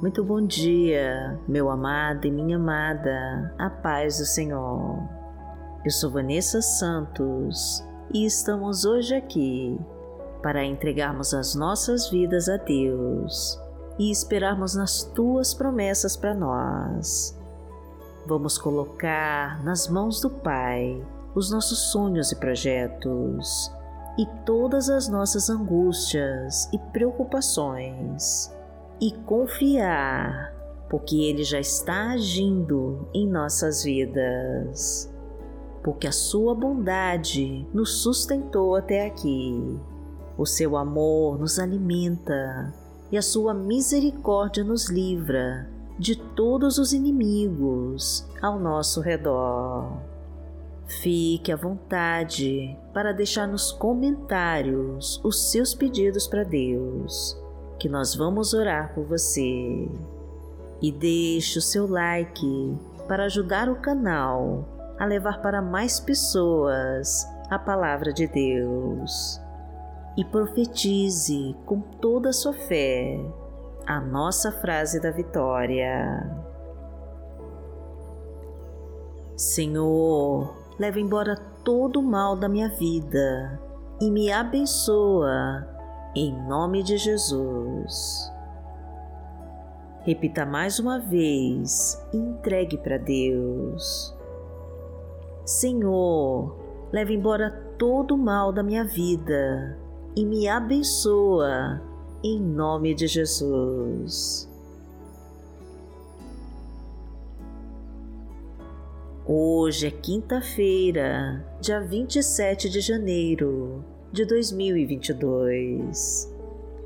Muito bom dia, meu amado e minha amada, a paz do Senhor. Eu sou Vanessa Santos e estamos hoje aqui para entregarmos as nossas vidas a Deus e esperarmos nas tuas promessas para nós. Vamos colocar nas mãos do Pai os nossos sonhos e projetos e todas as nossas angústias e preocupações e confiar, porque Ele já está agindo em nossas vidas. Porque a Sua bondade nos sustentou até aqui, o Seu amor nos alimenta e a Sua misericórdia nos livra de todos os inimigos ao nosso redor. Fique à vontade para deixar nos comentários os seus pedidos para Deus que nós vamos orar por você. E deixe o seu like para ajudar o canal a levar para mais pessoas a palavra de Deus. E profetize com toda a sua fé a nossa frase da vitória. Senhor, leva embora todo o mal da minha vida e me abençoa em nome de Jesus. Repita mais uma vez e entregue para Deus. Senhor, leve embora todo o mal da minha vida e me abençoa em nome de Jesus. Hoje é quinta-feira, dia 27 de janeiro de 2022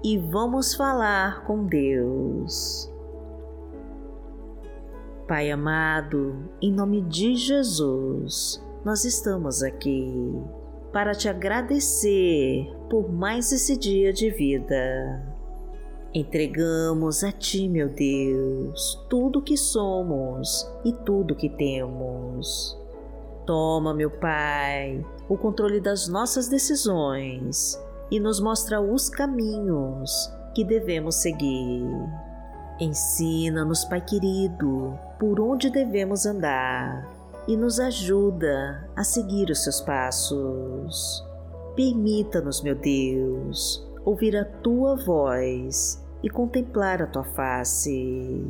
e vamos falar com Deus. Pai amado, em nome de Jesus, nós estamos aqui para te agradecer por mais esse dia de vida. Entregamos a Ti, meu Deus, tudo que somos e tudo que temos. Toma, meu Pai, o controle das nossas decisões e nos mostra os caminhos que devemos seguir. Ensina-nos, Pai querido, por onde devemos andar e nos ajuda a seguir os seus passos. Permita-nos, meu Deus, ouvir a tua voz e contemplar a tua face.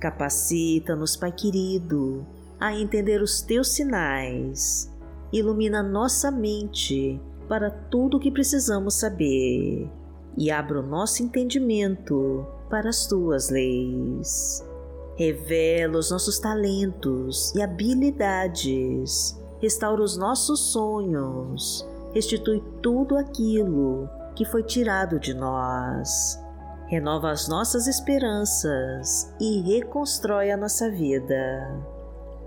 Capacita-nos, Pai querido, a entender os teus sinais. Ilumina nossa mente para tudo o que precisamos saber e abra o nosso entendimento para as tuas leis. Revela os nossos talentos e habilidades, restaura os nossos sonhos, restitui tudo aquilo que foi tirado de nós. Renova as nossas esperanças e reconstrói a nossa vida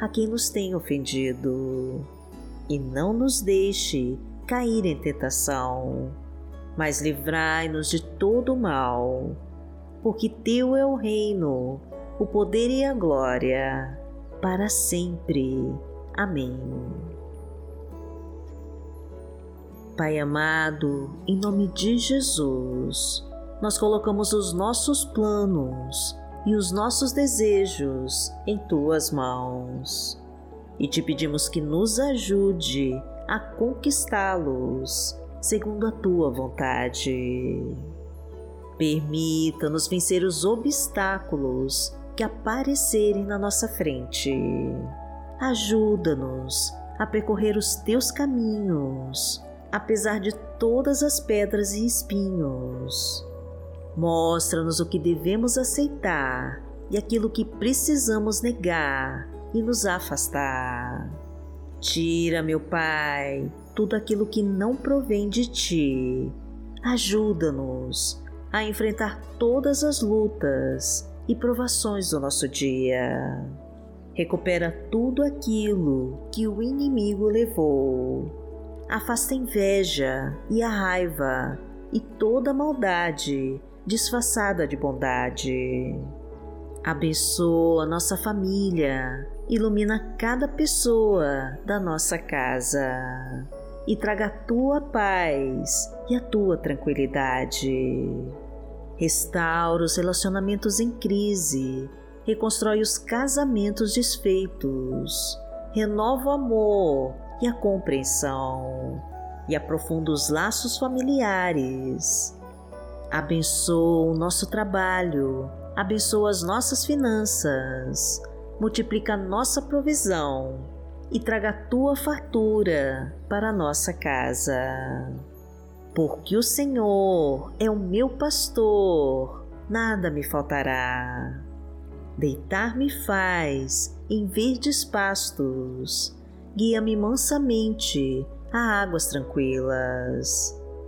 a quem nos tem ofendido. E não nos deixe cair em tentação, mas livrai-nos de todo mal, porque Teu é o reino, o poder e a glória, para sempre. Amém. Pai amado, em nome de Jesus, nós colocamos os nossos planos e os nossos desejos em tuas mãos. E te pedimos que nos ajude a conquistá-los segundo a tua vontade. Permita-nos vencer os obstáculos que aparecerem na nossa frente. Ajuda-nos a percorrer os teus caminhos, apesar de todas as pedras e espinhos Mostra-nos o que devemos aceitar e aquilo que precisamos negar e nos afastar. Tira, meu Pai, tudo aquilo que não provém de ti. Ajuda-nos a enfrentar todas as lutas e provações do nosso dia. Recupera tudo aquilo que o inimigo levou. Afasta a inveja e a raiva e toda a maldade disfarçada de bondade. Abençoa nossa família, ilumina cada pessoa da nossa casa e traga a tua paz e a tua tranquilidade. Restaura os relacionamentos em crise, reconstrói os casamentos desfeitos, renova o amor e a compreensão e aprofunda os laços familiares. Abençoa o nosso trabalho, abençoa as nossas finanças, multiplica a nossa provisão e traga a tua fartura para a nossa casa. Porque o Senhor é o meu pastor, nada me faltará. Deitar-me faz em verdes pastos, guia-me mansamente a águas tranquilas.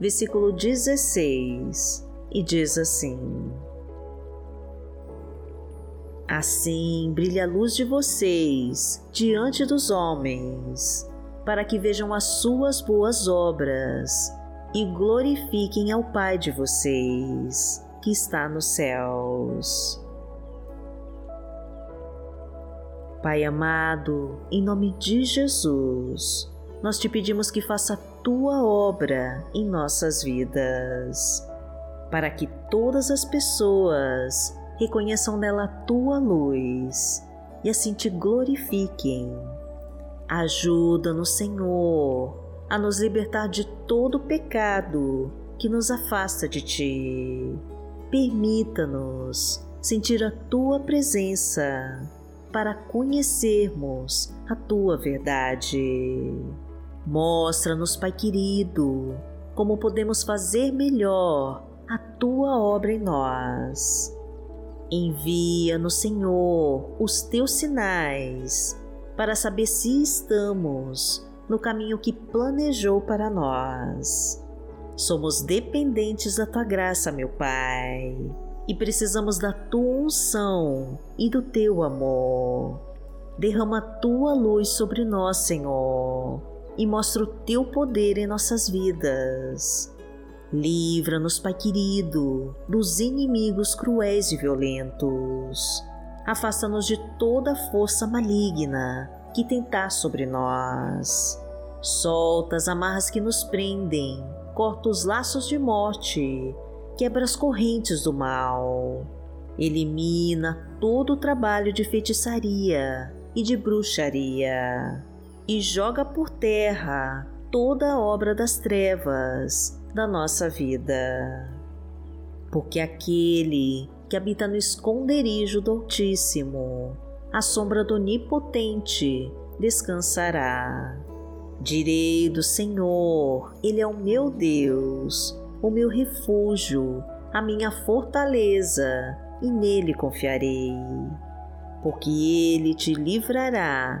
versículo 16, e diz assim: Assim brilha a luz de vocês diante dos homens, para que vejam as suas boas obras e glorifiquem ao Pai de vocês, que está nos céus. Pai amado, em nome de Jesus, nós te pedimos que faça tua obra em nossas vidas, para que todas as pessoas reconheçam nela a tua luz e assim te glorifiquem. Ajuda-nos, Senhor, a nos libertar de todo pecado que nos afasta de ti. Permita-nos sentir a tua presença para conhecermos a tua verdade. Mostra-nos, Pai querido, como podemos fazer melhor a tua obra em nós Envia-nos, Senhor, os teus sinais para saber se estamos no caminho que planejou para nós. Somos dependentes da tua graça, meu Pai, e precisamos da tua unção e do teu amor. Derrama a tua luz sobre nós, Senhor, e mostra o teu poder em nossas vidas Livra-nos, Pai querido, dos inimigos cruéis e violentos. Afasta-nos de toda força maligna que tentar sobre nós. Solta as amarras que nos prendem, corta os laços de morte, quebra as correntes do mal. Elimina todo o trabalho de feitiçaria e de bruxaria e joga por terra toda a obra das trevas da nossa vida. Porque aquele que habita no esconderijo do Altíssimo, à sombra do Onipotente, descansará. Direi do Senhor, Ele é o meu Deus, o meu refúgio, a minha fortaleza, e nele confiarei. Porque Ele te livrará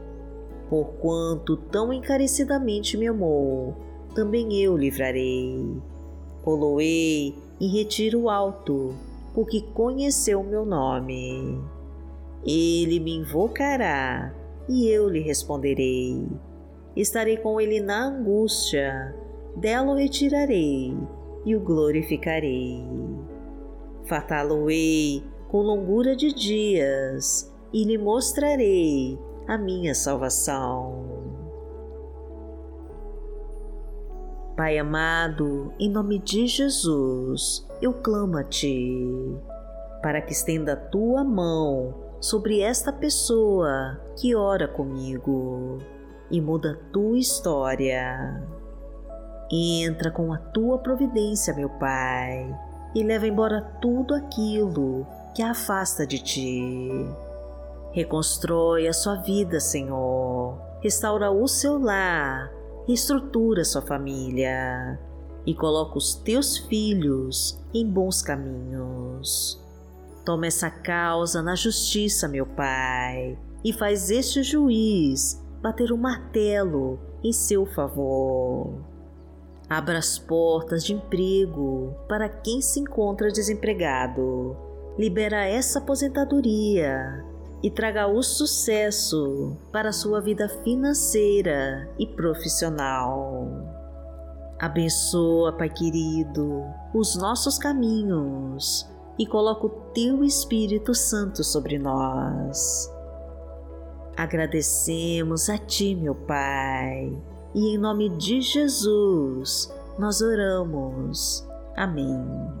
Porquanto tão encarecidamente me amou, também eu livrarei. Poloei em retiro alto, porque conheceu meu nome. Ele me invocará e eu lhe responderei. Estarei com ele na angústia, dela o retirarei e o glorificarei. Fartá-lo-ei com longura de dias e lhe mostrarei a minha salvação. Pai amado, em nome de Jesus, eu clamo a Ti, para que estenda a Tua mão sobre esta pessoa que ora comigo e muda a Tua história. Entra com a Tua providência, meu Pai, e leva embora tudo aquilo que a afasta de Ti. Reconstrói a sua vida, Senhor. Restaura o seu lar reestrutura sua família e coloca os teus filhos em bons caminhos. Toma essa causa na justiça, meu Pai, e faz este juiz bater o um martelo em seu favor. Abra as portas de emprego para quem se encontra desempregado. Libera essa aposentadoria e traga o sucesso para a sua vida financeira e profissional. Abençoa, Pai querido, os nossos caminhos e coloca o teu Espírito Santo sobre nós. Agradecemos a Ti, meu Pai, e em nome de Jesus nós oramos. Amém.